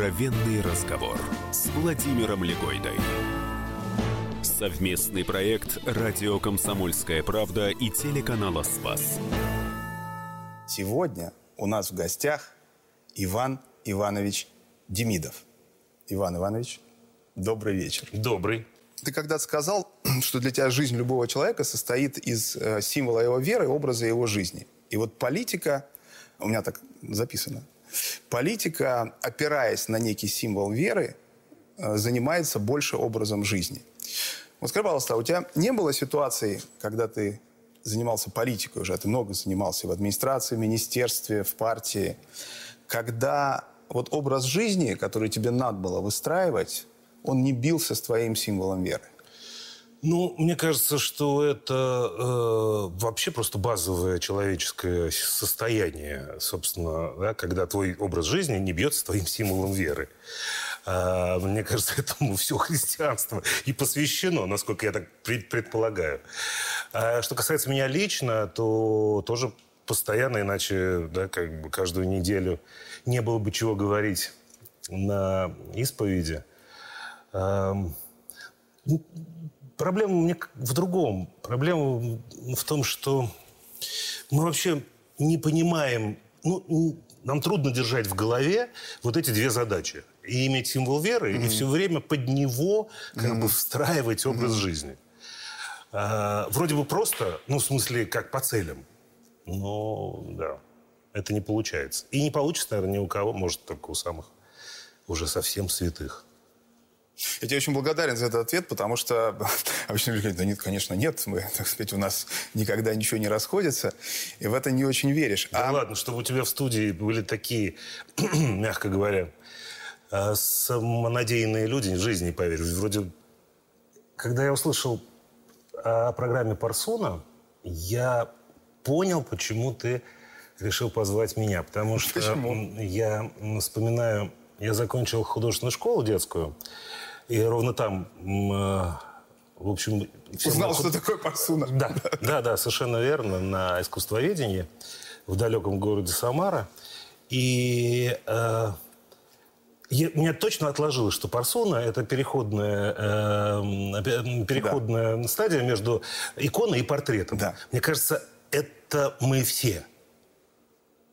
Откровенный разговор с Владимиром Легойдой. Совместный проект «Радио Комсомольская правда» и телеканала «Спас». Сегодня у нас в гостях Иван Иванович Демидов. Иван Иванович, добрый вечер. Добрый. Ты когда-то сказал, что для тебя жизнь любого человека состоит из э, символа его веры и образа его жизни. И вот политика, у меня так записано, политика, опираясь на некий символ веры, э, занимается больше образом жизни. Вот скажи, пожалуйста, а у тебя не было ситуации, когда ты занимался политикой уже, а ты много занимался в администрации, в министерстве, в партии, когда вот образ жизни, который тебе надо было выстраивать, он не бился с твоим символом веры? Ну, мне кажется, что это э, вообще просто базовое человеческое состояние, собственно, да, когда твой образ жизни не бьется твоим символом веры. А, мне кажется, этому все христианство и посвящено, насколько я так предполагаю. А что касается меня лично, то тоже постоянно, иначе да, как бы каждую неделю не было бы чего говорить на исповеди. Проблема мне в другом. Проблема в том, что мы вообще не понимаем, ну, нам трудно держать в голове вот эти две задачи. И иметь символ веры, mm-hmm. и все время под него как mm-hmm. бы встраивать образ mm-hmm. жизни. А, вроде бы просто, ну, в смысле, как по целям. Но, да, это не получается. И не получится, наверное, ни у кого, может, только у самых уже совсем святых. Я тебе очень благодарен за этот ответ, потому что обычно люди говорят, да нет, конечно, нет, мы, так сказать, у нас никогда ничего не расходится, и в это не очень веришь. Да а... ладно, чтобы у тебя в студии были такие, мягко говоря, а, самонадеянные люди, в жизни не поверишь. Вроде, когда я услышал о программе Парсуна, я понял, почему ты решил позвать меня. Потому что почему? я вспоминаю, я закончил художественную школу детскую, и ровно там, э, в общем... Узнал, что такое парсуна. Да, да, да, совершенно верно, на искусствоведении в далеком городе Самара. И э, я, меня точно отложилось, что парсуна – это переходная, э, переходная да. стадия между иконой и портретом. Да. Мне кажется, это мы все.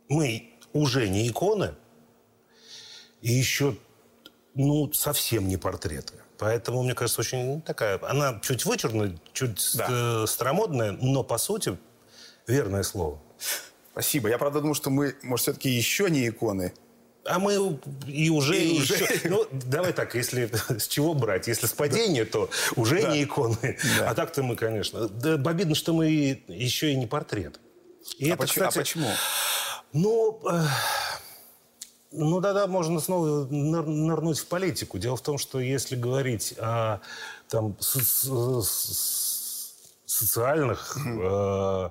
Мы уже не иконы, и еще ну, совсем не портреты. Поэтому, мне кажется, очень такая... Она чуть вычурная, чуть да. Э, старомодная, но, по сути, верное слово. Спасибо. Я, правда, думаю, что мы, может, все-таки еще не иконы. А мы и уже... И еще... уже... Ну, давай так, если с чего брать? Если с падения, да. то уже да. не иконы. Да. А так-то мы, конечно... Да, обидно, что мы еще и не портрет. И а, это, почему? А кстати, а почему? Ну... Ну да-да, можно снова нырнуть в политику. Дело в том, что если говорить о там, со социальных э,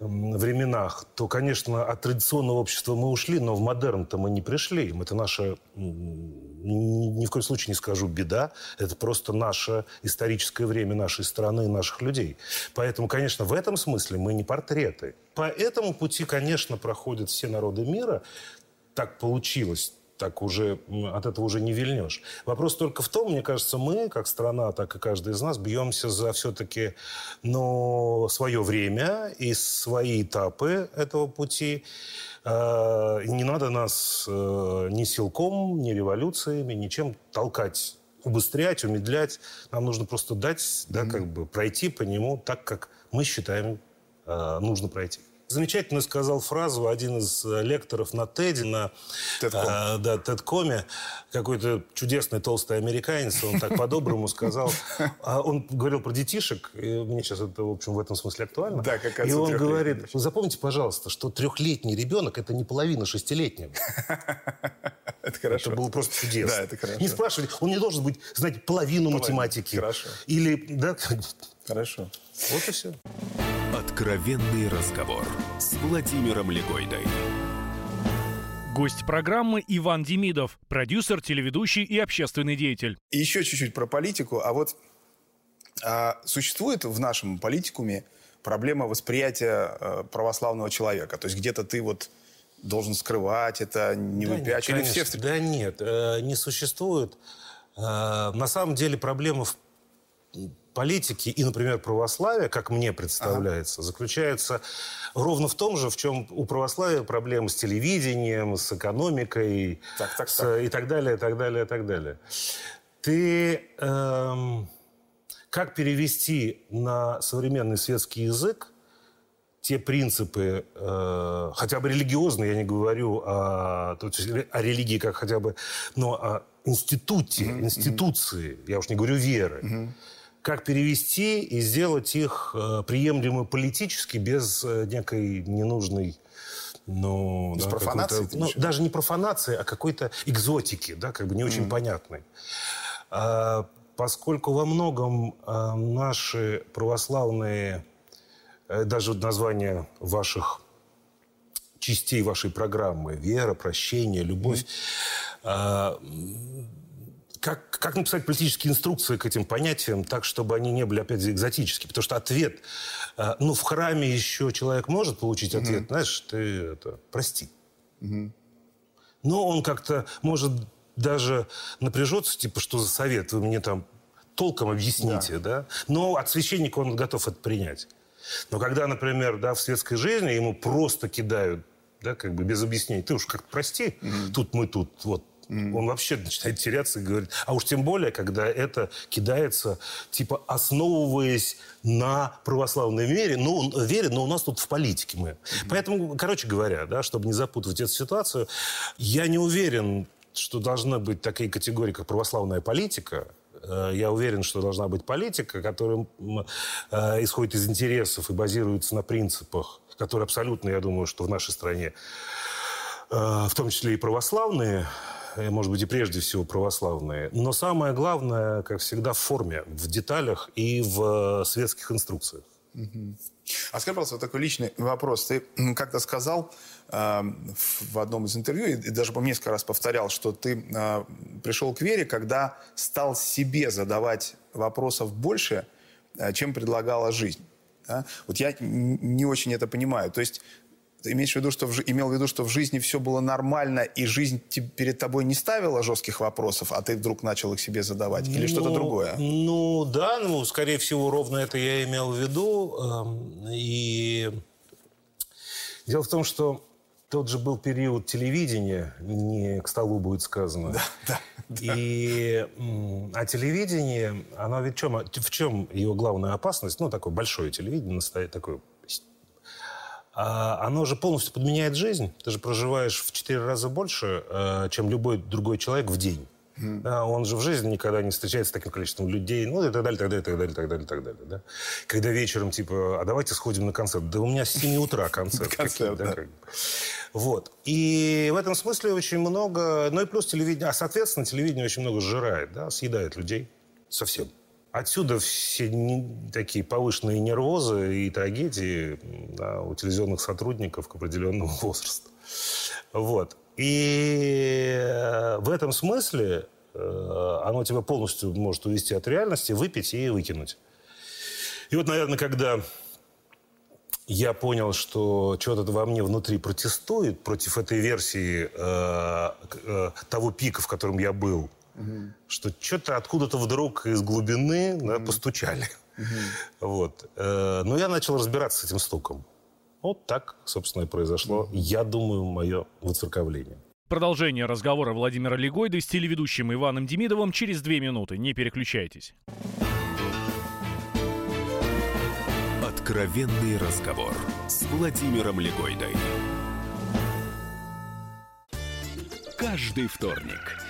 временах, то, конечно, от традиционного общества мы ушли, но в модерн-то мы не пришли. Это наша, ни в коем случае не скажу, беда. Это просто наше историческое время нашей страны и наших людей. Поэтому, конечно, в этом смысле мы не портреты. По этому пути, конечно, проходят все народы мира так получилось, так уже от этого уже не вильнешь. Вопрос только в том, мне кажется, мы, как страна, так и каждый из нас, бьемся за все-таки но свое время и свои этапы этого пути. А, не надо нас э, ни силком, ни революциями, ничем толкать убыстрять, умедлять. Нам нужно просто дать, да, как бы пройти по нему так, как мы считаем э, нужно пройти. Замечательно сказал фразу один из э, лекторов на TED, на а, да, TED-коме, какой-то чудесный толстый американец, он так по-доброму сказал. А он говорил про детишек, мне сейчас это, в общем, в этом смысле актуально. Да, как И он говорит, запомните, пожалуйста, что трехлетний ребенок – это не половина шестилетнего. Это хорошо. Это было просто чудесно. Да, это хорошо. Не спрашивайте, он не должен быть, знать половину математики. Хорошо. Или, да. Хорошо. Вот и все. Откровенный разговор с Владимиром Легойдой. Гость программы Иван Демидов, продюсер, телеведущий и общественный деятель. И еще чуть-чуть про политику. А вот а, существует в нашем политикуме проблема восприятия а, православного человека? То есть где-то ты вот должен скрывать это, не да выпячивать. Нет, все... Да нет, э, не существует. Э, на самом деле проблема в политики и, например, православия, как мне представляется, ага. заключается ровно в том же, в чем у православия проблемы с телевидением, с экономикой так, так, с, так. и так далее, так далее, так далее. Ты эм, как перевести на современный светский язык те принципы, э, хотя бы религиозные, я не говорю о, о религии как хотя бы, но о институте, mm-hmm. институции, я уж не говорю веры, mm-hmm. Как перевести и сделать их э, приемлемы политически без э, некой ненужной ну, Без да, профанации? Ну, даже не профанации, а какой-то экзотики, да, как бы не очень mm-hmm. понятной. А, поскольку во многом а, наши православные даже название ваших частей вашей программы «Вера», «Прощение», «Любовь». Mm-hmm. Как, как написать политические инструкции к этим понятиям так, чтобы они не были, опять же, экзотические? Потому что ответ... А, ну, в храме еще человек может получить ответ, mm-hmm. знаешь, ты это, прости. Mm-hmm. Но он как-то может даже напряжется, типа, что за совет, вы мне там толком объясните, да? да? Но от священника он готов это принять. Но когда, например, да, в светской жизни ему просто кидают, да, как бы без объяснений, ты уж как прости, mm-hmm. тут мы тут, вот, Mm. Он вообще начинает теряться и говорит. А уж тем более, когда это кидается, типа, основываясь на православной вере, ну, вере, но у нас тут в политике мы. Mm-hmm. Поэтому, короче говоря, да, чтобы не запутывать эту ситуацию, я не уверен, что должна быть такая категория, как православная политика, Э, я уверен, что должна быть политика, которая э, исходит из интересов и базируется на принципах, которые абсолютно, я думаю, что в нашей стране, э, в том числе и православные, может быть, и прежде всего православные. Но самое главное, как всегда, в форме, в деталях и в светских инструкциях. А скажи, пожалуйста, вот такой личный вопрос. Ты как-то сказал э, в одном из интервью, и, и даже по несколько раз повторял, что ты э, пришел к вере, когда стал себе задавать вопросов больше, э, чем предлагала жизнь. Да? Вот я не очень это понимаю. То есть ты имеешь в виду, что в, имел в виду, что в жизни все было нормально, и жизнь перед тобой не ставила жестких вопросов, а ты вдруг начал их себе задавать? Или ну, что-то другое? Ну, да, ну, скорее всего, ровно это я имел в виду. Эм, и дело в том, что тот же был период телевидения, не к столу будет сказано. Да, да, да. И, а телевидение, оно ведь в чем, в чем его главная опасность? Ну, такое большое телевидение, такое а оно же полностью подменяет жизнь. Ты же проживаешь в четыре раза больше, э, чем любой другой человек в день. Mm. Да, он же в жизни никогда не встречается с таким количеством людей, ну и так далее, так далее, так далее, так далее, так далее. Да? Когда вечером, типа, а давайте сходим на концерт. Да у меня с 7 утра концерт. концерт, да. Вот. И в этом смысле очень много... Ну и плюс телевидение... А, соответственно, телевидение очень много сжирает, да, съедает людей совсем. Отсюда все не, такие повышенные нервозы и трагедии да, у телевизионных сотрудников к определенному возрасту. Вот. И э, в этом смысле э, оно тебя полностью может увести от реальности, выпить и выкинуть. И вот, наверное, когда я понял, что что-то во мне внутри протестует против этой версии э, э, того пика, в котором я был, Угу. Что что-то откуда-то вдруг из глубины угу. да, постучали. Угу. Вот. Э, но я начал разбираться с этим стуком. Вот так, собственно, и произошло, угу. я думаю, мое выцерковление. Продолжение разговора Владимира Легойды с телеведущим Иваном Демидовым через две минуты. Не переключайтесь. Откровенный разговор с Владимиром Легойдой. Каждый вторник –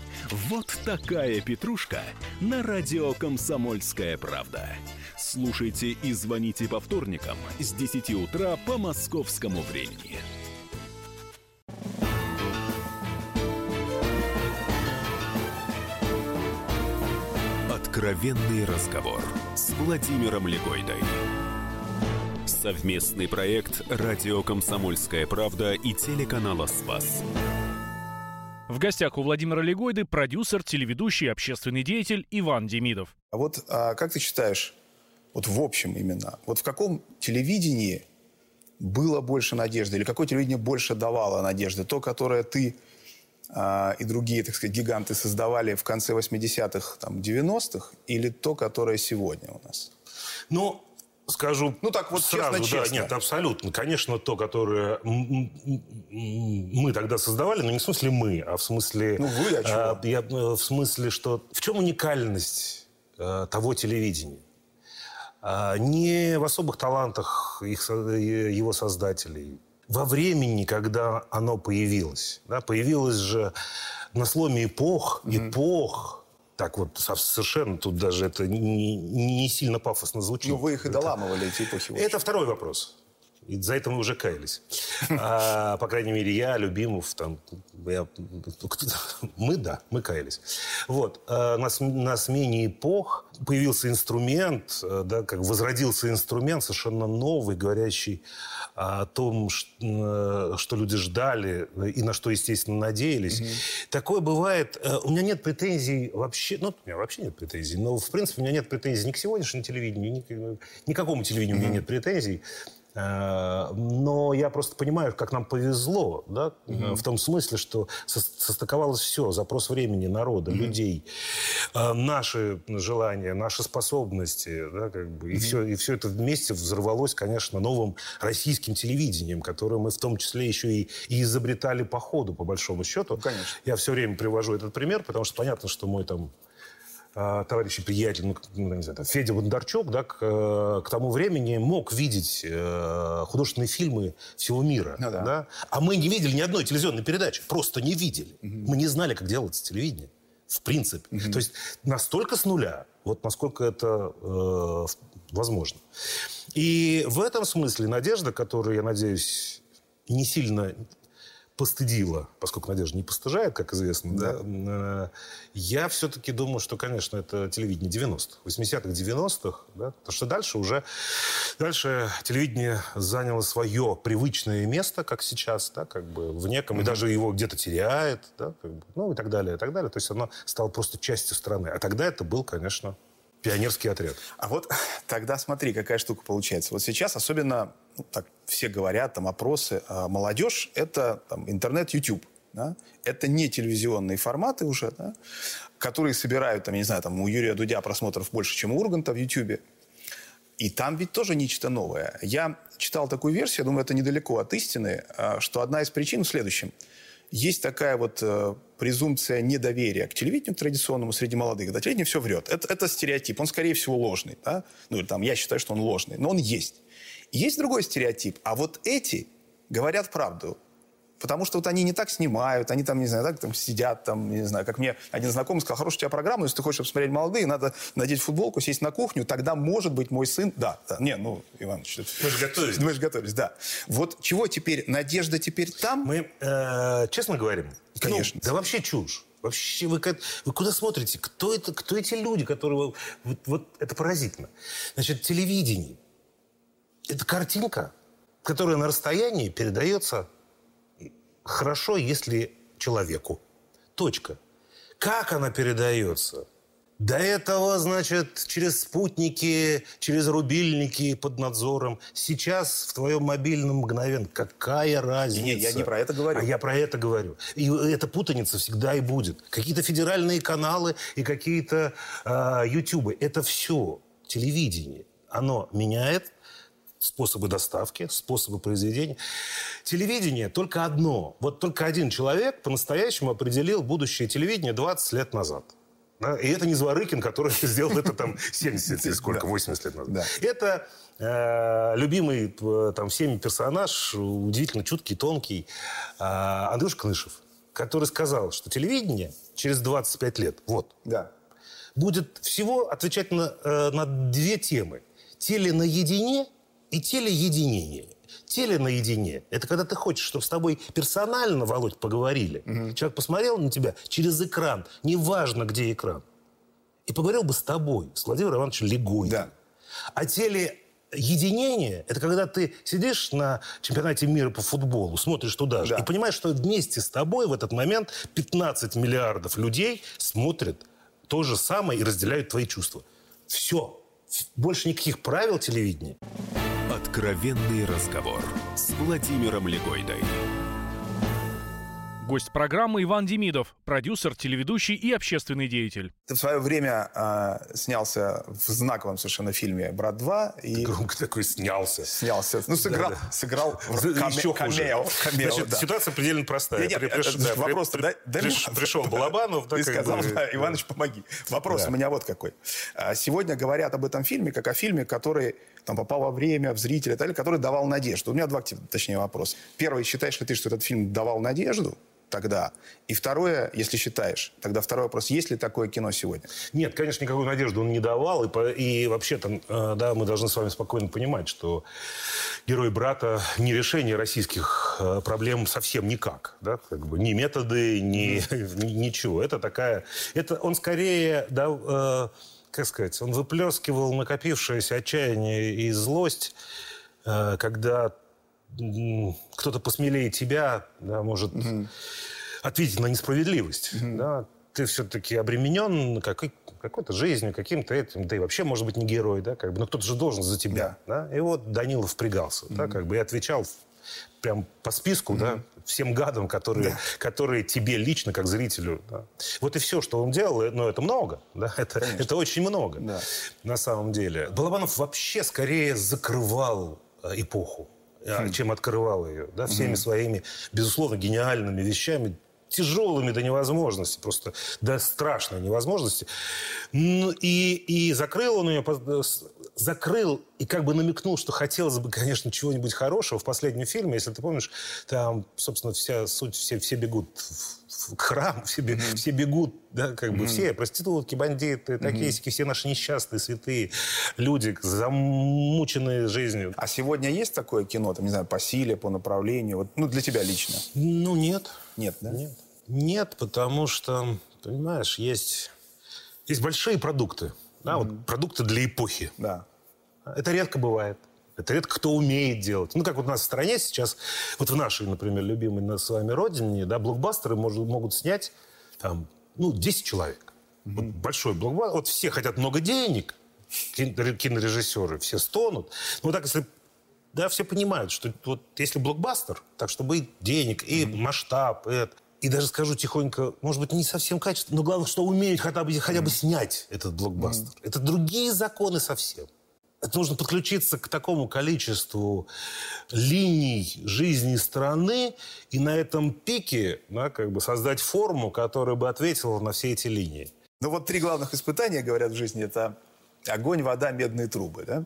Вот такая петрушка на радио «Комсомольская правда». Слушайте и звоните по вторникам с 10 утра по московскому времени. Откровенный разговор с Владимиром Легойдой. Совместный проект «Радио Комсомольская правда» и телеканала «Спас». В гостях у Владимира Легойды продюсер, телеведущий, общественный деятель Иван Демидов. А вот а, как ты считаешь, вот в общем именно, вот в каком телевидении было больше надежды, или какое телевидение больше давало надежды? То, которое ты а, и другие, так сказать, гиганты создавали в конце 80-х, там, 90-х, или то, которое сегодня у нас? Ну, скажу ну, так вот сразу, честно, да, честно. нет, абсолютно. Конечно, то, которое мы тогда создавали, но не в смысле мы, а в смысле... Ну, вы, а чего? а, я, э, в смысле, что... В чем уникальность а, того телевидения? А, не в особых талантах их, э, его создателей. Во времени, когда оно появилось. Да, появилось же на сломе эпох, эпох, так вот со- совершенно тут даже это не, не сильно пафосно звучит. Ну, вы их и доламывали, эти эпохи. это второй вопрос. И за это мы уже каялись. А, по крайней мере, я, Любимов, там, я- мы, да, мы каялись. Вот. А, на, на смене эпох появился инструмент, э, да, как возродился инструмент совершенно новый, говорящий о том, э, что люди ждали э, и на что, естественно, надеялись. Такое бывает. Э, У меня нет претензий вообще, ну, у меня вообще нет претензий, но, в принципе, у меня нет претензий ни к сегодняшнему телевидению, ни к никакому телевидению у меня нет претензий. Э, Но я просто понимаю, как нам повезло, да, э, в том смысле, что со- состыковалось все, запрос времени, народа, людей, э, наши желания, наши способности, да, как бы, и, все, и все это вместе взорвалось, конечно, новым российским телевидением, которое мы в том числе еще и, и изобретали по ходу, по большому счету. конечно. Я все время привожу этот пример, потому что понятно, что мой там а, товарищ и приятель, ну, ну, не знаю, там, Федя Бондарчук, да, к, э, к тому времени мог видеть э, художественные фильмы всего мира. Ну да. да? А мы не видели ни одной телевизионной передачи. Просто не видели. Мы не знали, как делается телевидение. В принципе. То есть настолько с нуля, вот насколько это э, возможно. И в этом смысле надежда, которую, я надеюсь, не сильно постыдила, поскольку Надежда не постыжает, как известно, да. э, я все-таки думаю, что, конечно, это телевидение 90-х, 80-х, 90-х, да, потому что дальше уже, дальше телевидение заняло свое привычное место, как сейчас, да, как бы в неком, и даже его где-то теряет, да, как бы, ну и так далее, и так далее. То есть оно стало просто частью страны. А тогда это был, конечно, пионерский отряд. А вот тогда смотри, какая штука получается. Вот сейчас особенно, ну, так все говорят, там опросы, а молодежь – это там, интернет, YouTube. Да? Это не телевизионные форматы уже, да? которые собирают, там, я не знаю, там, у Юрия Дудя просмотров больше, чем у Урганта в YouTube. И там ведь тоже нечто новое. Я читал такую версию, я думаю, это недалеко от истины, а, что одна из причин в следующем. Есть такая вот э, презумпция недоверия к телевидению традиционному среди молодых. Когда телевидение все врет. Это, это стереотип. Он, скорее всего, ложный. Да? Ну, или там, я считаю, что он ложный. Но он есть. Есть другой стереотип. А вот эти говорят правду. Потому что вот они не так снимают, они там, не знаю, так там сидят, там, не знаю, как мне один знакомый сказал, хорошая у тебя программа, если ты хочешь посмотреть молодые, надо надеть футболку, сесть на кухню, тогда, может быть, мой сын... Да, да, не, ну, это- Мы же готовились. Мы же готовились, да. Вот чего теперь, надежда теперь там? Мы э, честно говорим? Конечно. Ну, да вообще чушь. Вообще, вы, вы куда смотрите? Кто, это, кто эти люди, которые... Вот, вот это поразительно. Значит, телевидение. Это картинка, которая на расстоянии передается хорошо, если человеку. Точка. Как она передается? До этого, значит, через спутники, через рубильники под надзором. Сейчас в твоем мобильном мгновенно. Какая разница? Не, я не про это говорю. А я про это говорю. И эта путаница всегда и будет. Какие-то федеральные каналы и какие-то э, ютубы. Это все телевидение. Оно меняет способы доставки, способы произведения. Телевидение только одно. Вот только один человек по-настоящему определил будущее телевидения 20 лет назад. Да? И это не Зворыкин, который сделал это там 70 или сколько, 80 лет назад. Да. Это э, любимый э, там всеми персонаж, удивительно чуткий, тонкий, э, Андрюш Кнышев, который сказал, что телевидение через 25 лет, вот, Да. будет всего отвечать на, э, на две темы. Теленаедине и телеединение. Теленаедине – это когда ты хочешь, чтобы с тобой персонально, Володь, поговорили. Человек посмотрел на тебя через экран, неважно, где экран. и поговорил бы с тобой, с Владимиром Ивановичем Легойдом. Да. А телеединение – это когда ты сидишь на чемпионате мира по футболу, смотришь туда же, Да. и понимаешь, что вместе с тобой в этот момент 15 миллиардов людей смотрят то же самое и разделяют твои чувства. Все. Больше никаких правил телевидения. Откровенный разговор с Владимиром Легойдой. Гость программы Иван Демидов, продюсер, телеведущий и общественный деятель. Ты в свое время а, снялся в знаковом совершенно фильме «Брат 2» и Громко такой снялся. снялся, ну, сыграл, Да, да. сыграл в каме- Еще хуже. камео, камео, Значит, да. ситуация предельно простая. Не, не, При- это приш- да, вопрос, при- дай- дай приш- мне- Пришел Балабанов. да, Ты сказал, бы, да, Иваныч, помоги. Вопрос Да. у меня вот какой. А, Сегодня говорят об этом фильме как о фильме, который там, попал во время, в зрителя, так далее, который давал надежду. У меня два, точнее, вопроса. Первый, считаешь ли ты, что этот фильм давал надежду тогда? И второе, если считаешь, тогда второй вопрос, есть ли такое кино сегодня? Нет, конечно, никакой надежды он не давал. И, и вообще-то, э, да, мы должны с вами спокойно понимать, что герой брата не решение российских э, проблем совсем никак. Да? Как бы ни методы, ни- ничего. Это такая... Это он скорее... Да, э, как сказать, он выплескивал накопившееся отчаяние и злость, э, когда кто-то посмелее тебя да, может ответить на несправедливость. Да? Ты все-таки обременен какой- какой-то жизнью, каким-то этим, да и вообще, может быть, не герой, да, как бы, но кто-то же должен за тебя. Да. И вот Данилов впрягался, да, как бы, и отвечал прям по списку, да, всем гадам, которые, которые тебе лично, как зрителю. да. Вот и все, что он делал, э, но это много, да, это, это очень много Да. на самом деле. Балабанов вообще скорее закрывал э, эпоху, э, чем открывал ее, да, всеми своими, безусловно, гениальными вещами, тяжелыми до невозможности, просто до страшной невозможности. Ну, И, и закрыл он ее, с- закрыл и как бы намекнул, что хотелось бы, конечно, чего-нибудь хорошего в последнем фильме. Если ты помнишь, там, собственно, вся суть, все, все бегут в, храм, все, бе- все бегут, да, как бы все, проститутки, бандиты, такие сики, все наши несчастные, святые люди, замученные жизнью. А сегодня есть такое кино, там, не знаю, по силе, по направлению, вот, ну, для тебя лично? Ну, нет. Нет, да? Нет. Нет, потому что, понимаешь, есть, есть большие продукты. Да, вот продукты для эпохи. Да. Это редко бывает. Это редко кто умеет делать. Ну, как вот у нас в стране сейчас, вот в нашей, например, любимой на- с вами родине, да, блокбастеры может- могут снять там, ну, 10 человек. Вот большой блокбастер. Вот все хотят много денег, кин- кинорежиссеры, все стонут. Ну, вот так, если да, все понимают, что вот если блокбастер, так чтобы и денег, и масштаб, и, и даже скажу тихонько, может быть, не совсем качественно, но главное, что умеют хотя бы, хотя бы снять этот блокбастер. Это другие законы совсем. Это нужно подключиться к такому количеству линий жизни страны и на этом пике да, как бы создать форму, которая бы ответила на все эти линии. Ну вот три главных испытания, говорят, в жизни. Это огонь, вода, медные трубы, да?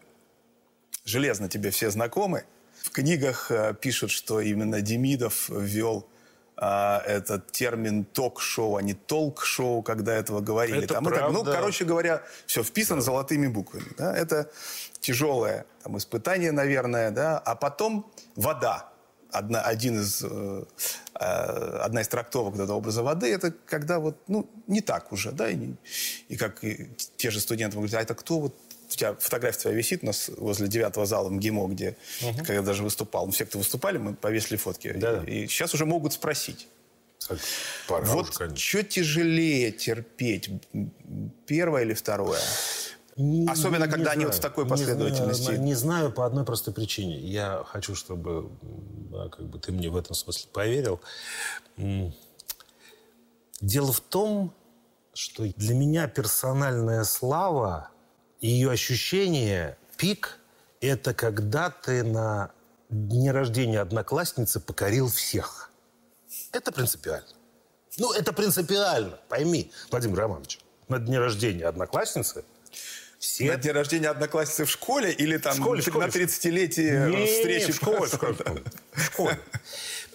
Железно тебе все знакомы. В книгах э, пишут, что именно Демидов ввел а, этот термин ток-шоу, а не толк-шоу, когда этого говорили. Это Там, и так, ну, правда. короче говоря, все вписано золотыми буквами. Да? Это тяжелое там, испытание, наверное. Да? А потом вода. Одна, один из, э, э, одна из трактовок этого образа воды, это когда вот, ну, не так уже, да, и, и как и те же студенты говорят, а это кто вот, у тебя фотография твоя висит у нас возле девятого зала МГИМО, где, когда даже выступал, ну, все, кто выступали, мы повесили фотки. Да. И, и сейчас уже могут спросить. Пора вот что тяжелее терпеть, первое или второе? Не- Особенно, не когда они знаю. вот в такой Не последовательности. знаю, Не, знаю по одной простой причине. Я хочу, чтобы да, как бы ты мне в этом смысле поверил. Дело в том, что для меня персональная слава ее ощущение, пик, это когда ты на дне рождения одноклассницы покорил всех. Это принципиально. Ну, это принципиально, пойми, Владимир Романович. На дне рождения одноклассницы все... На день рождения одноклассницы в школе или там В школе, в школе. на 30-летие Не, встречи? в школе, в школе, в школе. В школе.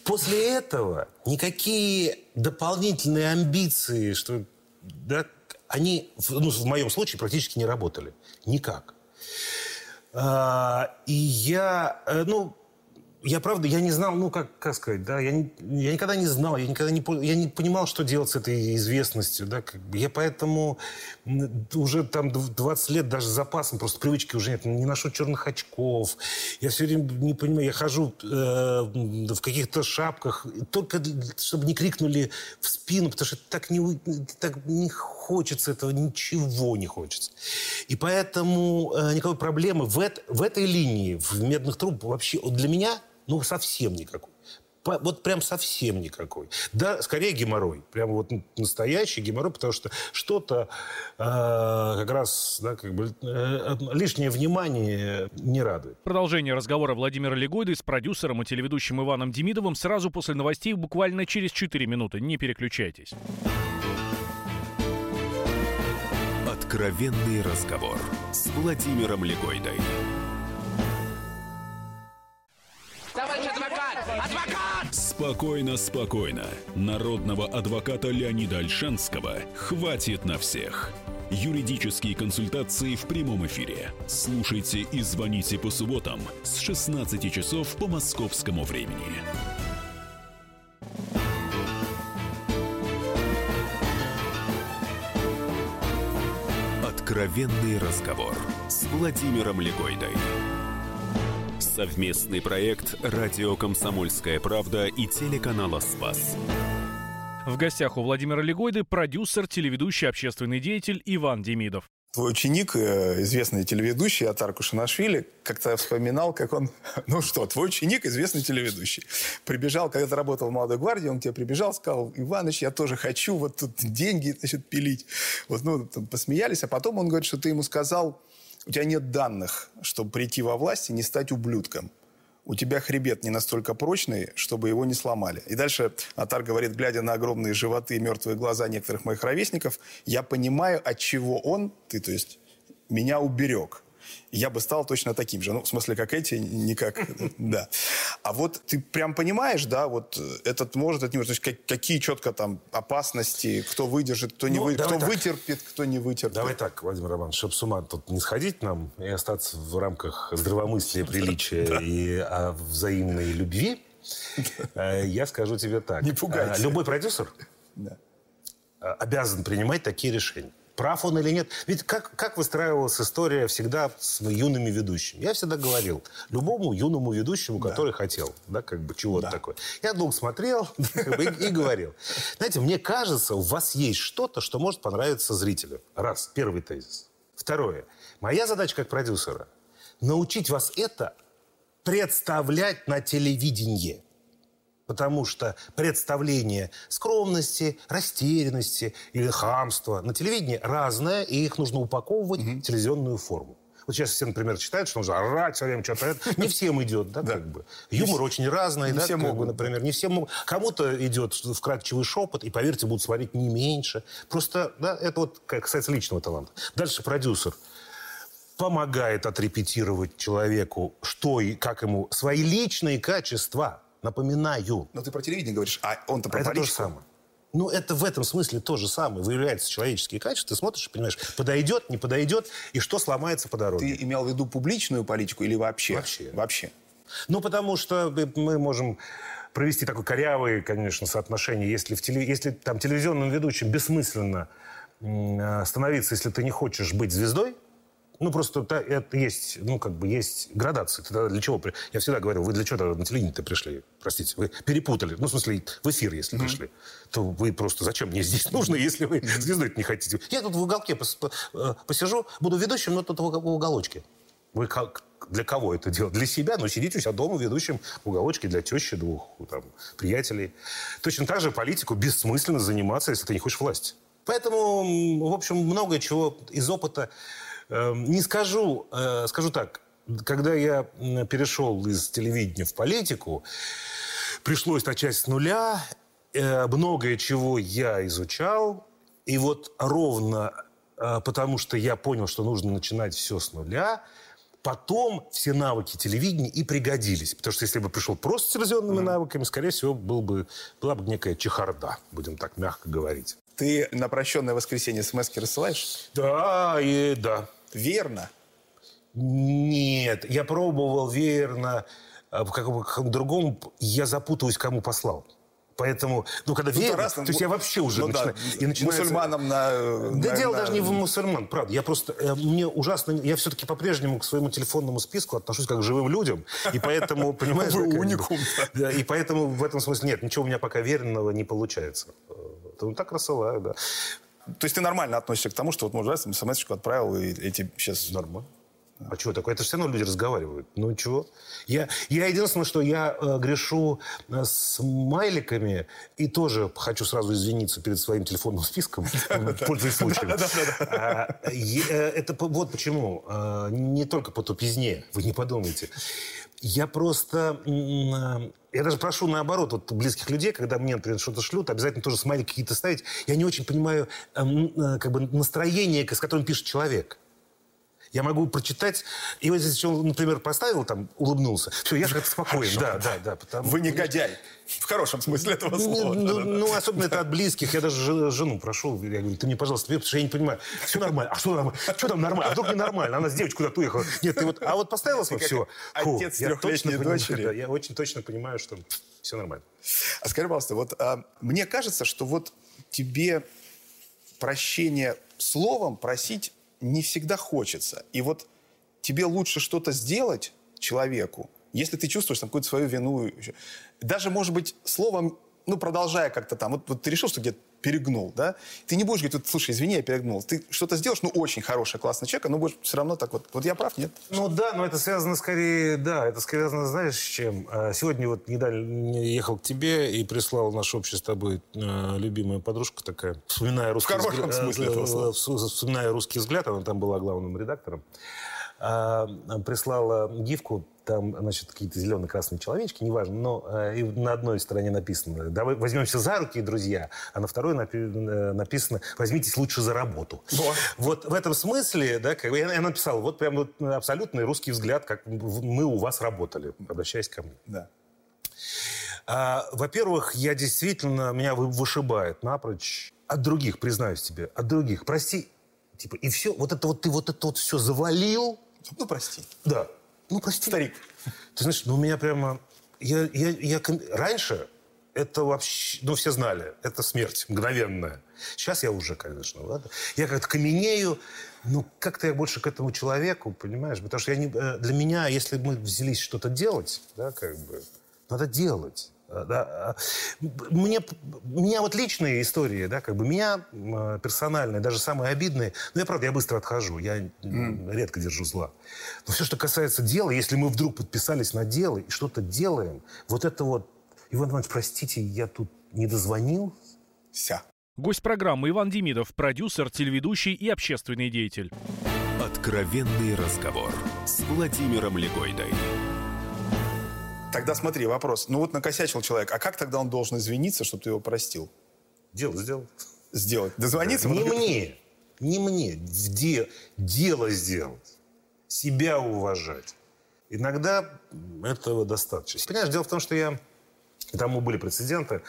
После этого никакие дополнительные амбиции, что да, они, ну, в моем случае, практически не работали. Никак. А, и я, э, ну, я правда, я не знал, ну, как, как сказать, да, я, не, я никогда не знал, я никогда не, я не понимал, что делать с этой известностью, да, как бы. я поэтому уже там 20 лет даже с запасом, просто привычки уже нет, не ношу черных очков, я все время не понимаю, я хожу э, в каких-то шапках, только чтобы не крикнули в спину, потому что так не, так не хочется этого, ничего не хочется. И поэтому э, никакой проблемы в, это, в этой линии, в медных трубах вообще для меня ну, совсем никакой. Вот прям совсем никакой. Да, скорее геморрой. Прям вот настоящий геморрой, потому что что-то э, как раз да, как бы, э, лишнее внимание не радует. Продолжение разговора Владимира Легойды с продюсером и телеведущим Иваном Демидовым сразу после новостей буквально через 4 минуты. Не переключайтесь. Откровенный разговор с Владимиром Легойдой. Спокойно, спокойно. Народного адвоката Леонида Альшанского хватит на всех. Юридические консультации в прямом эфире. Слушайте и звоните по субботам с 16 часов по московскому времени. Откровенный разговор с Владимиром Легойдой. Совместный проект «Радио Комсомольская правда» и телеканала «Спас». В гостях у Владимира Легойды продюсер, телеведущий, общественный деятель Иван Демидов. Твой ученик, э, известный телеведущий Атар Кушанашвили, как-то вспоминал, как он... Ну что, твой ученик, известный телеведущий. Прибежал, когда ты работал в «Молодой гвардии», он к тебе прибежал, сказал, Иваныч, я тоже хочу вот тут деньги, значит, пилить. Вот, ну, там, посмеялись, а потом он говорит, что ты ему сказал, у тебя нет данных, чтобы прийти во власть и не стать ублюдком. У тебя хребет не настолько прочный, чтобы его не сломали. И дальше Атар говорит, глядя на огромные животы и мертвые глаза некоторых моих ровесников, я понимаю, от чего он, ты, то есть, меня уберег я бы стал точно таким же. Ну, в смысле, как эти, не как... Да. А вот ты прям понимаешь, да, вот этот может, это не может. То есть какие четко там опасности, кто выдержит, кто не ну, выдержит, кто так. вытерпит, кто не вытерпит. Давай так, Владимир Романович, чтобы с ума тут не сходить нам и остаться в рамках здравомыслия, приличия и а, взаимной любви, э, я скажу тебе так. Не пугайся. Э, любой продюсер обязан принимать такие решения прав он или нет. Ведь как, как выстраивалась история всегда с юными ведущими? Я всегда говорил, любому юному ведущему, да. который хотел, да, как бы чего-то да. такое. Я долго смотрел и говорил. Знаете, мне кажется, у вас есть что-то, что может понравиться зрителю. Раз, первый тезис. Второе. Моя задача как продюсера – научить вас это представлять на телевидении – Потому что представление скромности, растерянности или хамства на телевидении разное, и их нужно упаковывать угу. в телевизионную форму. Вот сейчас все, например, читают, что нужно орать все время, что-то Не всем идет, да, как бы. Юмор очень разный, да, как бы, например. Не всем могут. Кому-то идет вкрадчивый шепот, и, поверьте, будут смотреть не меньше. Просто, да, это вот касается личного таланта. Дальше продюсер помогает отрепетировать человеку, что и как ему, свои личные качества – Напоминаю. Но ты про телевидение говоришь, а он-то про Это то же самое. Ну, это в этом смысле то же самое. Выявляются человеческие качества, ты смотришь и понимаешь, подойдет, не подойдет, и что сломается по дороге. Ты имел в виду публичную политику или вообще? Вообще. Вообще. Ну, потому что мы можем провести такое корявое, конечно, соотношение. Если, в теле... если там телевизионным ведущим бессмысленно становиться, если ты не хочешь быть звездой, ну, просто это, это есть, ну, как бы есть градации. Ты для чего? Я всегда говорил, вы для чего на телевидение-то пришли? Простите, вы перепутали. Ну, в смысле, в эфир, если mm-hmm. пришли. То вы просто зачем мне здесь нужно, если вы звездой не хотите? Я тут в уголке э, посижу, буду ведущим, но тут в уголочке. Вы как, для кого это делать? Для себя, но сидите у себя дома ведущим в уголочке для тещи, двух там, приятелей. Точно так же политику бессмысленно заниматься, если ты не хочешь власти. Поэтому, в общем, многое чего из опыта не скажу, э, скажу так, когда я перешел из телевидения в политику, пришлось начать с нуля, э, многое чего я изучал, и вот ровно э, потому, что я понял, что нужно начинать все с нуля, потом все навыки телевидения и пригодились. Потому что если бы пришел просто с телевизионными mm. навыками, скорее всего, был бы, была бы некая чехарда, будем так мягко говорить. Ты на прощенное воскресенье смс рассылаешь? Да, и да. Верно? Нет, я пробовал верно а, как бы к другому я запутаюсь, кому послал. Поэтому, ну, когда ну, верно, раз, то есть я вообще уже ну, начинаю... Да, и начинается... Мусульманам на... Да на, дело на... даже не в мусульман, правда. Я просто... Э, мне ужасно... Я все-таки по-прежнему к своему телефонному списку отношусь как к живым людям. И поэтому, понимаешь... Вы уникум. И поэтому в этом смысле нет, ничего у меня пока веренного не получается. Ну, так рассылаю, да. То есть ты нормально относишься к тому, что вот, может, раз смс отправил, и эти сейчас... Нормально. А что такое? Это все равно люди разговаривают. Ну чего? Я, я единственное, что я э, грешу э, с майликами и тоже хочу сразу извиниться перед своим телефонным списком, пользуясь случаем. Это вот почему. Э, не только по тупизне, вы не подумайте. Я просто... Э, я даже прошу наоборот вот близких людей, когда мне, например, что-то шлют, обязательно тоже смайлики какие-то ставить. Я не очень понимаю эм, как бы настроение, с которым пишет человек. Я могу прочитать, и вот если он, например, поставил, там, улыбнулся, все, я как-то спокоен. Да, да, да. Потому... Вы негодяй. В хорошем смысле этого слова. Ну, да, ну, особенно это от близких. Я даже жену прошу, я говорю, ты мне, пожалуйста, потому что я не понимаю. Все нормально. А что нормально? Что там нормально? А вдруг не нормально? Она с девочкой куда-то уехала. Нет, ты вот, а вот поставила свое все. Отец трехлетней дочери. Да, я очень точно понимаю, что все нормально. А скажи, пожалуйста, вот а, мне кажется, что вот тебе прощение словом просить не всегда хочется. И вот тебе лучше что-то сделать человеку, если ты чувствуешь там какую-то свою вину. Даже, может быть, словом, ну, продолжая как-то там, вот, вот ты решил, что где-то перегнул, да, ты не будешь говорить, слушай, извини, я перегнул. Ты что-то сделаешь, ну, очень хороший, классный человек, но будешь все равно так вот, вот я прав, нет? Ну, да, но это связано скорее, да, это связано, знаешь, с чем? А, сегодня вот недавно ехал к тебе и прислал наше общество с тобой э, любимая подружка такая, вспоминая русский взгляд. В хорошем взгляд, смысле этого слова. Вспоминая русский взгляд, она там была главным редактором, а, прислала гифку там, значит, какие-то зеленые-красные человечки, неважно, но э, и на одной стороне написано «Давай возьмемся за руки, друзья», а на второй напи- э, написано «Возьмитесь лучше за работу». Вот, вот в этом смысле, да, как, я, я написал, вот прям вот абсолютный русский взгляд, как мы у вас работали, обращаясь ко мне. Да. А, во-первых, я действительно, меня вышибает напрочь от других, признаюсь тебе, от других. Прости, типа, и все, вот это вот ты вот это вот все завалил. Ну, прости. Да. Ну, прости. Старик. Ты знаешь, ну, у меня прямо... Я, я, я... Раньше это вообще... Ну, все знали. Это смерть мгновенная. Сейчас я уже, конечно, ладно. Я как-то каменею. Ну, как-то я больше к этому человеку, понимаешь? Потому что я не... Э, для меня, если мы взялись что-то делать, да, как бы, надо делать. Да. Мне, у меня вот личные истории, да, как бы меня персональные, даже самые обидные, ну, я, правда, я быстро отхожу, я mm. редко держу зла. Но все, что касается дела, если мы вдруг подписались на дело и что-то делаем, вот это вот, Иван Иванович, простите, я тут не дозвонил. Вся. Гость программы Иван Демидов, продюсер, телеведущий и общественный деятель. Откровенный разговор с Владимиром Легойдой. Тогда смотри, вопрос. Ну вот накосячил человек, а как тогда он должен извиниться, чтобы ты его простил? Дело сделать. Сделать. Дозвониться? Не мне. Не мне. Де, дело сделать. Себя уважать. Иногда этого достаточно. Понимаешь, дело в том, что я... Тому были прецеденты.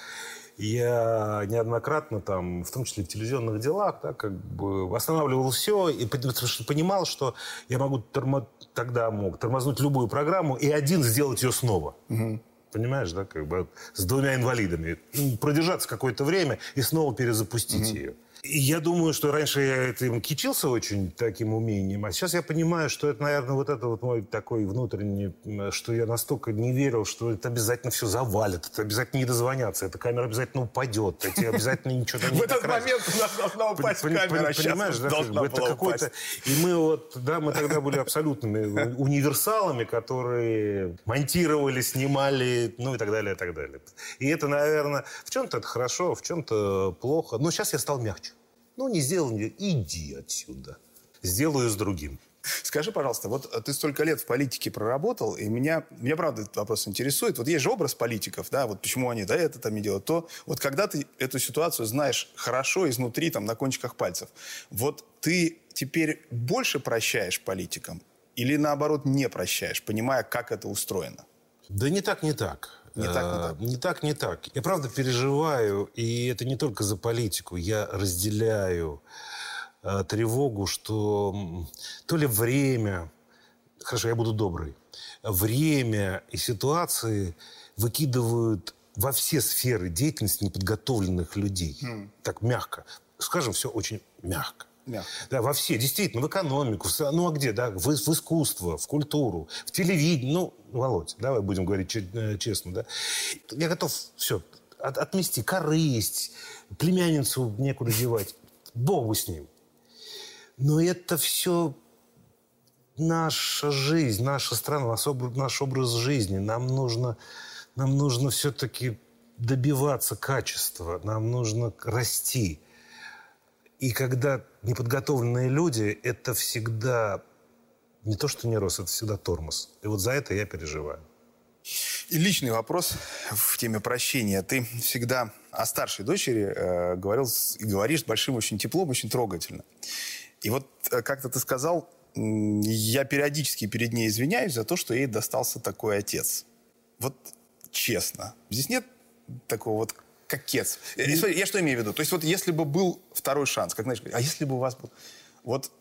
Я неоднократно там, в том числе в телевизионных делах, да, как бы останавливал все и понимал, что я могу тормо... тогда мог тормознуть любую программу и один сделать ее снова. Угу. Понимаешь, да, как бы с двумя инвалидами. Продержаться какое-то время и снова перезапустить угу. ее. Я думаю, что раньше я этим кичился очень таким умением, а сейчас я понимаю, что это, наверное, вот это вот мой такой внутренний, что я настолько не верил, что это обязательно все завалит, это обязательно не дозвонятся, эта камера обязательно упадет, эти обязательно ничего там не В этот момент у нас должна упасть камера, Понимаешь, да, это какой-то... И мы вот, да, мы тогда были абсолютными универсалами, которые монтировали, снимали, ну и так далее, и так далее. И это, наверное, в чем-то это хорошо, в чем-то плохо. Но сейчас я стал мягче. Ну, не сделал, не... иди отсюда. Сделаю с другим. Скажи, пожалуйста, вот ты столько лет в политике проработал, и меня, меня правда этот вопрос интересует. Вот есть же образ политиков, да, вот почему они да, это там не делают, то вот когда ты эту ситуацию знаешь хорошо изнутри, там, на кончиках пальцев, вот ты теперь больше прощаешь политикам или наоборот не прощаешь, понимая, как это устроено? Да не так, не так. Не так, не так. Не так, не так. Я правда переживаю, и это не только за политику. Я разделяю э, тревогу, что то ли время, хорошо, я буду добрый, время и ситуации выкидывают во все сферы деятельности неподготовленных людей. Mm. Так мягко. Скажем, все очень мягко. Да, во все, действительно, в экономику, в, ну а где, да, в, в искусство, в культуру, в телевидение, ну, Володь, давай будем говорить э, честно, да. Я готов все от, отмести, корысть, племянницу некуда девать, Богу с ним. Но это все наша жизнь, наша страна, наш, наш образ жизни. Нам нужно, нам нужно все-таки добиваться качества, нам нужно расти. И когда неподготовленные люди, это всегда не то, что не рост, это всегда тормоз. И вот за это я переживаю. И личный вопрос в теме прощения. Ты всегда о старшей дочери э, говорил и говоришь большим очень теплом, очень трогательно. И вот э, как-то ты сказал, я периодически перед ней извиняюсь за то, что ей достался такой отец. Вот честно, здесь нет такого вот кокетства. Э, я что имею в виду? То есть вот если бы был второй шанс, как знаешь, а если бы у вас был... Вот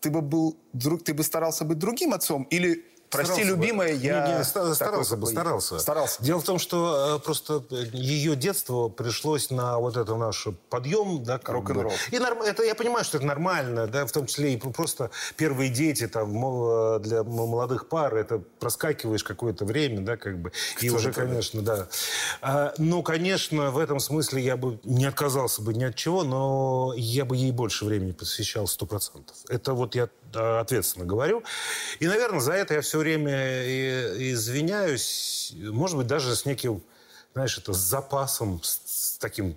ты бы был, ты бы старался быть другим отцом или Прости, старался любимая, бы. я... Не, не, старался бы, старался. старался. Дело в том, что э, просто ее детство пришлось на вот это наш подъем, да, рок-н-ролл. И норм... это я понимаю, что это нормально, да, в том числе и просто первые дети там э, для молодых пар, это проскакиваешь какое-то время, да, как бы, Кто и уже, конечно, да. А, ну, конечно, в этом смысле я бы не отказался бы ни от чего, но я бы ей больше времени посвящал сто процентов. Это вот я ответственно говорю. И, наверное, за это я все время и, извиняюсь. Может быть, даже с неким, знаешь, это с запасом, с, с таким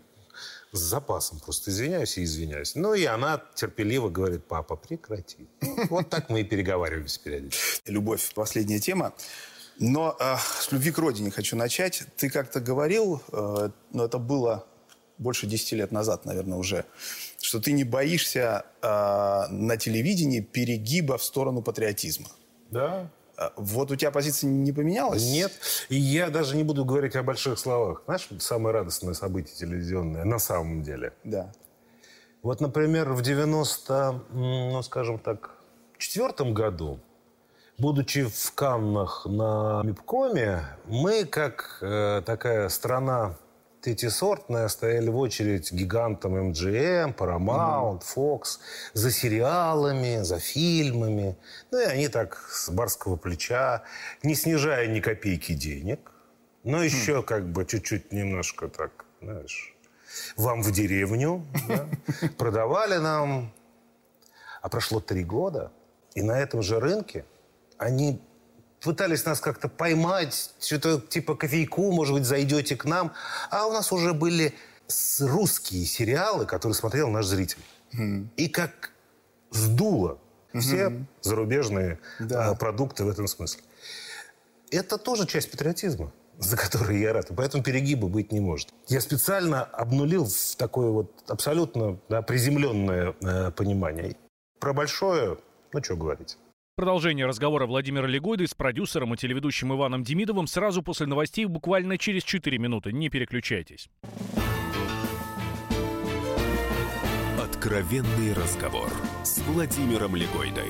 с запасом просто извиняюсь и извиняюсь. Ну, и она терпеливо говорит, папа, прекрати. Вот так мы и переговаривались периодически. Любовь – последняя тема. Но э, с любви к родине хочу начать. Ты как-то говорил, э, но это было больше 10 лет назад, наверное, уже, что ты не боишься э, на телевидении перегиба в сторону патриотизма. Да. А, вот у тебя позиция не поменялась? Нет. И я даже не буду говорить о больших словах. Знаешь, самое радостное событие телевизионное на самом деле. Да. Вот, например, в 90, ну, скажем так, четвертом году, будучи в Каннах на Мипкоме, мы, как э, такая страна третьесортная стояли в очередь гигантам MGM, Paramount, Fox за сериалами, за фильмами. Ну и они так с барского плеча, не снижая ни копейки денег, но еще хм. как бы чуть-чуть немножко так, знаешь, вам в деревню, да? продавали нам. А прошло три года, и на этом же рынке они пытались нас как-то поймать, что-то типа кофейку, может быть, зайдете к нам. А у нас уже были русские сериалы, которые смотрел наш зритель. Mm. И как сдуло все mm-hmm. зарубежные да. а, продукты в этом смысле. Это тоже часть патриотизма, за который я рад. И поэтому перегиба быть не может. Я специально обнулил в такое вот абсолютно да, приземленное э, понимание. Про большое, ну, что говорить. Продолжение разговора Владимира Легойды с продюсером и телеведущим Иваном Демидовым сразу после новостей буквально через 4 минуты. Не переключайтесь. Откровенный разговор с Владимиром Легойдой.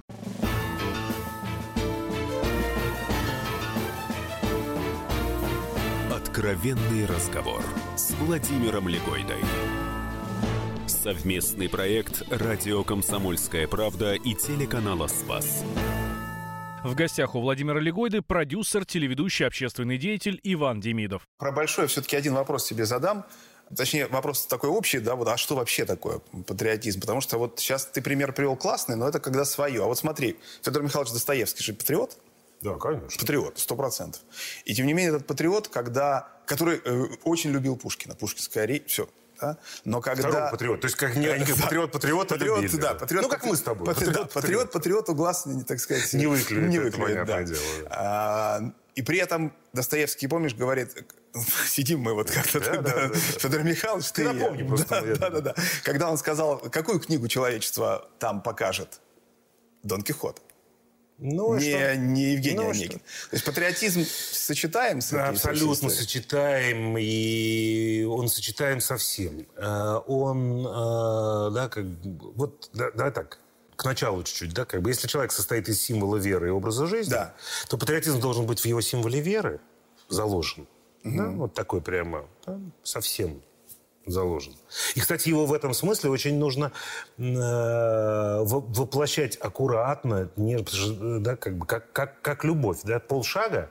Откровенный разговор с Владимиром Легойдой. Совместный проект «Радио Комсомольская правда» и телеканала «Спас». В гостях у Владимира Легойды продюсер, телеведущий, общественный деятель Иван Демидов. Про большое все-таки один вопрос тебе задам. Точнее, вопрос такой общий, да, вот, а что вообще такое патриотизм? Потому что вот сейчас ты пример привел классный, но это когда свое. А вот смотри, Федор Михайлович Достоевский же патриот? Да, конечно. Патриот, сто процентов. И тем не менее этот патриот, когда, который э, очень любил Пушкина, Пушкинская речь, все, Да? Но когда... Второго патриот. То есть как, не, они как патриот-патриот Патриот, любили. да, патриот, ну, как мы с тобой. Патриот, патриот, патриот, патриоту глаз, не, так сказать, Не выклюет, не выклюет, да. дело. А, и при этом Достоевский, помнишь, говорит, сидим мы вот как-то, Да, тогда, да, да. Федор Михайлович, Ты я. напомни просто, да, да, да, да. Когда он сказал, какую книгу человечество там покажет? Дон Кихот. Ну, и не, что? не Евгений Ну, и Онегин. То есть патриотизм сочетаем с этой Абсолютно историей? сочетаем, и он сочетаем со всем. Э, Он, э, да, как вот, да, давай так, к началу чуть-чуть, да, как бы, если человек состоит из символа веры и образа жизни, Да. то патриотизм должен быть в его символе веры заложен. Да, вот такой прямо, да, совсем заложен. И, кстати, его в этом смысле очень нужно э, во- воплощать аккуратно, не, что, э, да, как, бы, как, как, как любовь, да, полшага.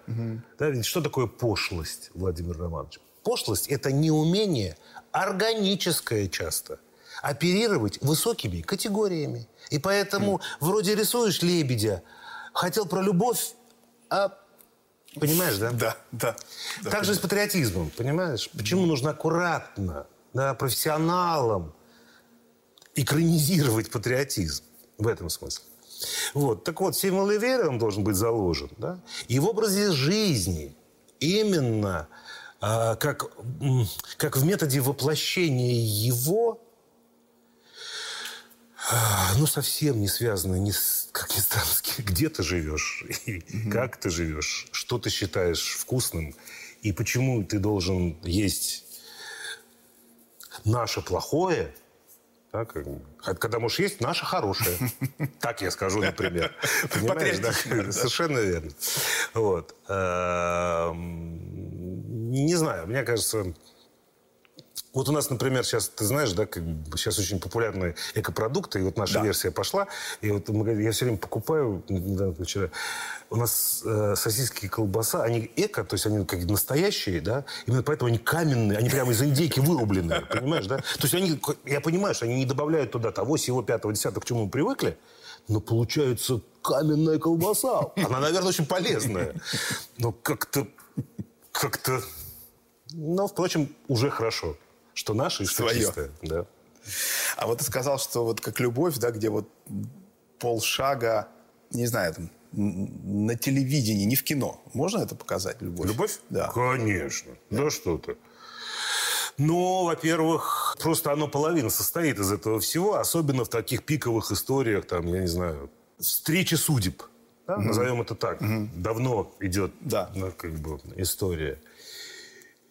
Да, ведь что такое пошлость, Владимир Романович? Пошлость – это неумение, органическое часто, оперировать высокими категориями. И поэтому вроде рисуешь лебедя, хотел про любовь, а Понимаешь, да? Да, да. да. Так же и с патриотизмом, понимаешь? Почему нужно аккуратно, да, профессионалам экранизировать патриотизм в этом смысле? Вот. Так вот, символ веры он должен быть заложен. Да? И в образе жизни именно а, как, как в методе воплощения его а, ну, совсем не связано, ни с, как ни странно, где ты живешь, и как ты живешь, что ты считаешь вкусным, и почему ты должен есть наше плохое, да, как хотя когда можешь есть наше хорошее. Так я скажу, например. Понимаешь, да? Совершенно верно. Вот. Эм, Не знаю, мне кажется, вот у нас, например, сейчас, ты знаешь, да, как сейчас очень популярны экопродукты, и вот наша Да. версия пошла, и вот я все время покупаю, недавно, вчера, у нас э, сосиски и колбаса, они эко, то есть они как настоящие, да, именно поэтому они каменные, они прямо из индейки вырубленные, понимаешь, да? То есть они, я понимаю, что они не добавляют туда того, сего, пятого, десятого, к чему мы привыкли, но получается каменная колбаса. Она, наверное, очень полезная. Но как-то, как-то но, впрочем, уже хорошо, что наше и что Своё. чистое. Да. А вот ты сказал, что вот как любовь, да, где вот полшага, не знаю, там, на телевидении, не в кино. Можно это показать, любовь? Любовь? Да. Конечно. Да, что ты. Но, во-первых, просто оно половина состоит из этого всего, особенно в таких пиковых историях, там, я не знаю, встречи судеб. да, Назовем это так. Давно идет Да. ну, как бы, история.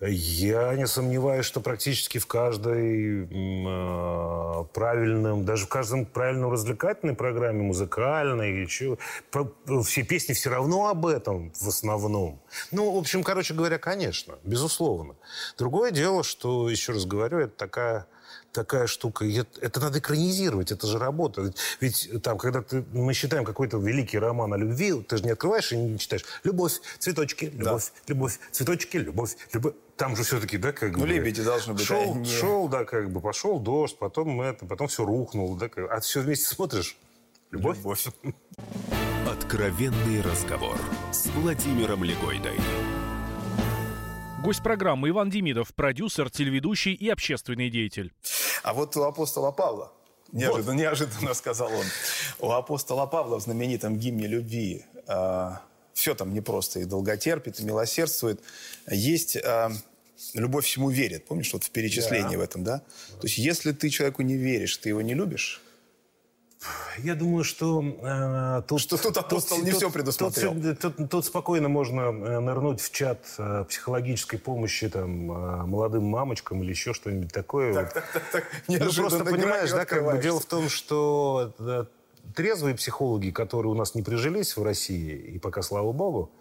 Я не сомневаюсь, что практически в каждой э, правильном, даже в каждом правильном развлекательной программе, музыкальной, или чего, все песни все равно об этом в основном. Ну, в общем, короче говоря, конечно, безусловно. Другое дело, что, еще раз говорю, это такая такая штука. Это, надо экранизировать, это же работа. Ведь, ведь там, когда ты, мы считаем какой-то великий роман о любви, ты же не открываешь и не читаешь «Любовь, цветочки, любовь, любовь, цветочки, любовь, любовь». Там же все-таки, да, как Ну, бы... лебеди должны быть, Шел, а не- шел, да, как бы, пошел дождь, потом это, потом все рухнуло, да, как- а все вместе смотришь. Любовь? Любовь. Откровенный разговор с Владимиром Легойдой. Гость программы Иван Демидов, продюсер, телеведущий и общественный деятель. А вот у апостола Павла, неожиданно, неожиданно сказал он, у апостола Павла в знаменитом гимне любви все там непросто и долготерпит, и милосердствует. Есть а, любовь всему верит. Помнишь, вот в перечислении в этом, да? То есть если ты человеку не веришь, ты его не любишь, Я думаю, что э, тут... Что тут апостол не всё предусмотрел. Тут, тут- тут спокойно можно э, нырнуть в чат э, психологической помощи там, э, молодым мамочкам или еще что-нибудь такое. так, так, так, так, Ну, просто понимаешь, да, как бы дело в том, что э, трезвые психологи, которые у нас не прижились в России, и пока, слава богу,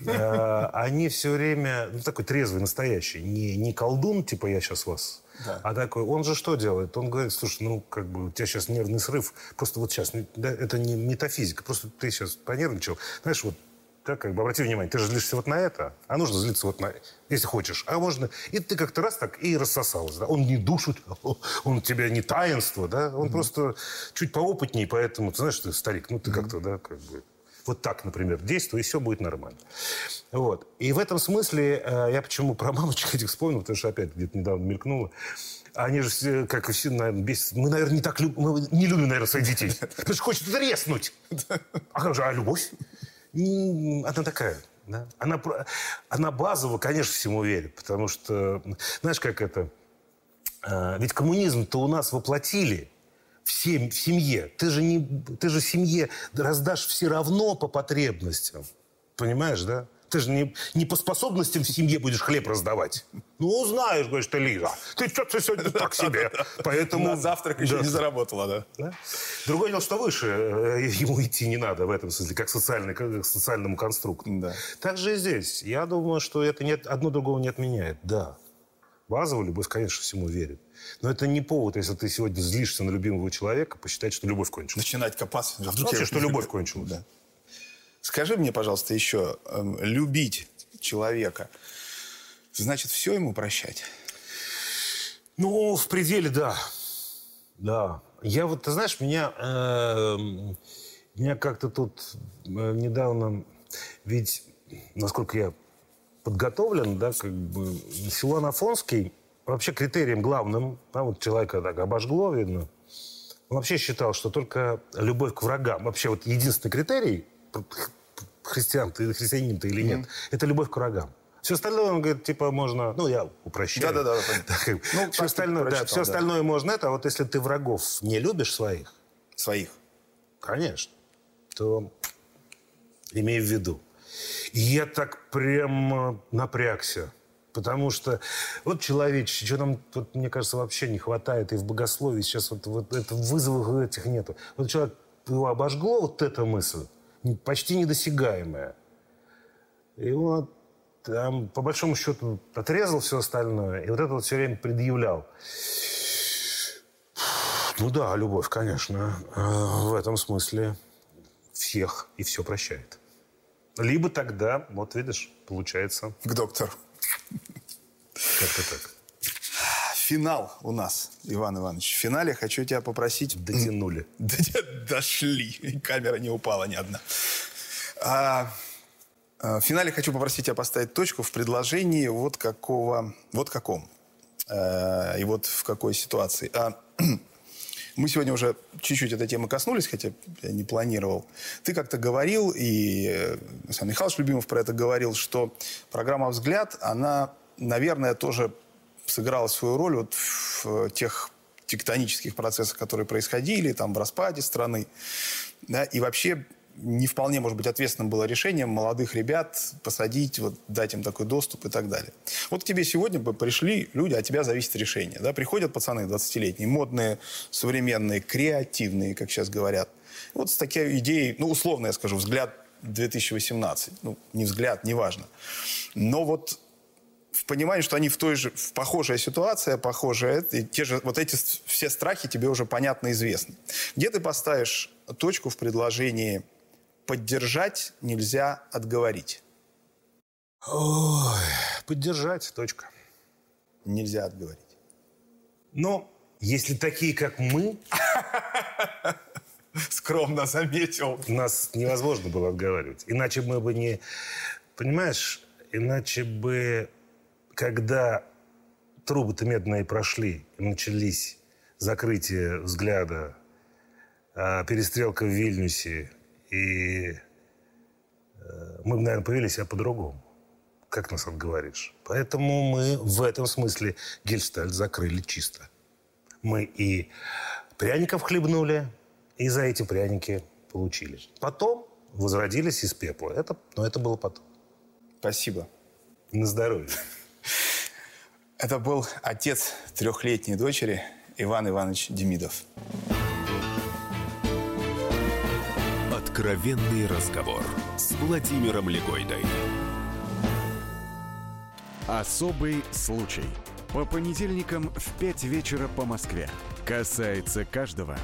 э, они все время, ну, такой трезвый, настоящий, не, не колдун, типа я сейчас вас, Да. а такой, он же что делает? Он говорит, слушай, ну, как бы у тебя сейчас нервный срыв, просто вот сейчас, ну, да, это не метафизика, просто ты сейчас понервничал, знаешь, вот да, как бы обрати внимание, ты же злишься вот на это, а нужно злиться вот на, если хочешь. А можно, и ты как-то раз так и рассосалась, да. Он не душит, он у тебя не таинство, да, он просто чуть поопытнее, поэтому, ты знаешь, ты старик, ну ты как-то, да, как бы вот так, например, действуй, и все будет нормально. Вот. И в этом смысле э, я почему про мамочек этих вспомнил, потому что опять где-то недавно мелькнуло. Они же, все, как и все, наверное, бесят. Мы, наверное, не так любим, мы не любим, наверное, своих детей. Потому что хочется треснуть. А как же, а любовь? Она такая, да? Она, она базово, конечно, всему верит. Потому что, знаешь, как это... а, Ведь коммунизм-то у нас воплотили в, сем- в семье. Ты же, не, ты же семье раздашь все равно по потребностям. Понимаешь, да? Ты же не, не по способностям в семье будешь хлеб раздавать. Ну, знаешь, говоришь ты, Лиза, ты что-то сегодня так себе. Поэтому... На завтрак еще Да. не заработала, да. Да? Другое дело, что выше э, ему идти не надо в этом смысле, как, социальный, как социальному конструкту. Да. Так же и здесь. Я думаю, что это не, одно другого не отменяет. Да. Базовая любовь, конечно, всему верит. Но это не повод, если ты сегодня злишься на любимого человека, посчитать, что любовь кончилась. Начинать копаться. Вдруг Вообще, я- что любовь кончилась. Да. Скажи мне, пожалуйста, еще, эм, любить человека, значит, все ему прощать? Ну, в пределе, да. Да. Я вот, ты знаешь, меня, эм, меня как-то тут э, недавно, ведь, насколько я подготовлен, да, как бы, Силуан Афонский вообще критерием главным, да, вот человека так обожгло, видно, он вообще считал, что только любовь к врагам, вообще вот единственный критерий, христиан ты христианин ты или нет, это любовь к врагам. Все остальное, он говорит, типа, можно... Ну, я упрощаю. Да-да-да. Да, как Ну, все остальное, да, прочитал, все да. остальное можно это, а вот если ты врагов не любишь своих, Своих. конечно, то имей в виду. И я так прям напрягся. Потому что вот человечество, что нам, тут, мне кажется, вообще не хватает и в богословии сейчас вот, вот это вызовов этих нету. Вот человек, его обожгло вот эта мысль, почти недосягаемая. И он там, по большому счету, отрезал все остальное, и вот это вот все время предъявлял. Ну да, любовь, конечно, э, в этом смысле всех и все прощает. Либо тогда, вот видишь, получается К доктору. как-то так. Финал у нас, Иван Иванович. В финале хочу тебя попросить... Дотянули. Дошли. Камера не упала ни одна. А, а, в финале хочу попросить тебя поставить точку в предложении вот какого... Вот каком. Э, и вот в какой ситуации. А, мы сегодня уже чуть-чуть этой темы коснулись, хотя я не планировал. Ты как-то говорил, и э, Александр Михайлович Любимов про это говорил, что программа «Взгляд», она, наверное, тоже сыграла свою роль вот в э, тех тектонических процессах, которые происходили, там, в распаде страны. Да, и вообще не вполне, может быть, ответственным было решением молодых ребят посадить, вот, дать им такой доступ и так далее. Вот к тебе сегодня пришли люди, от тебя зависит решение. Да? Приходят пацаны 20-летние, модные, современные, креативные, как сейчас говорят. Вот с такой идеей, ну, условно я скажу, взгляд 2018. Ну, не взгляд, неважно. Но вот понимании, что они в той же, в похожая ситуация, похожая, и те же, вот эти все страхи тебе уже понятно известны. Где ты поставишь точку в предложении «поддержать нельзя отговорить»? Ой, поддержать, точка. Нельзя отговорить. Но если такие, как мы, Скромно заметил. нас невозможно было отговаривать. Иначе мы бы не... Понимаешь, иначе бы, когда трубы-то медные прошли, и начались закрытие взгляда, а, перестрелка в Вильнюсе, и э, мы наверное, повели себя по-другому. Как нас отговоришь? Поэтому мы в этом смысле Гельштальт закрыли чисто. Мы и пряников хлебнули, и за эти пряники получили. Потом возродились из пепла. Это, но это было потом. Спасибо. На здоровье. Это был отец трехлетней дочери Иван Иванович Демидов. Откровенный разговор с Владимиром Легойдой. Особый случай. По понедельникам в 5 вечера по Москве. Касается каждого.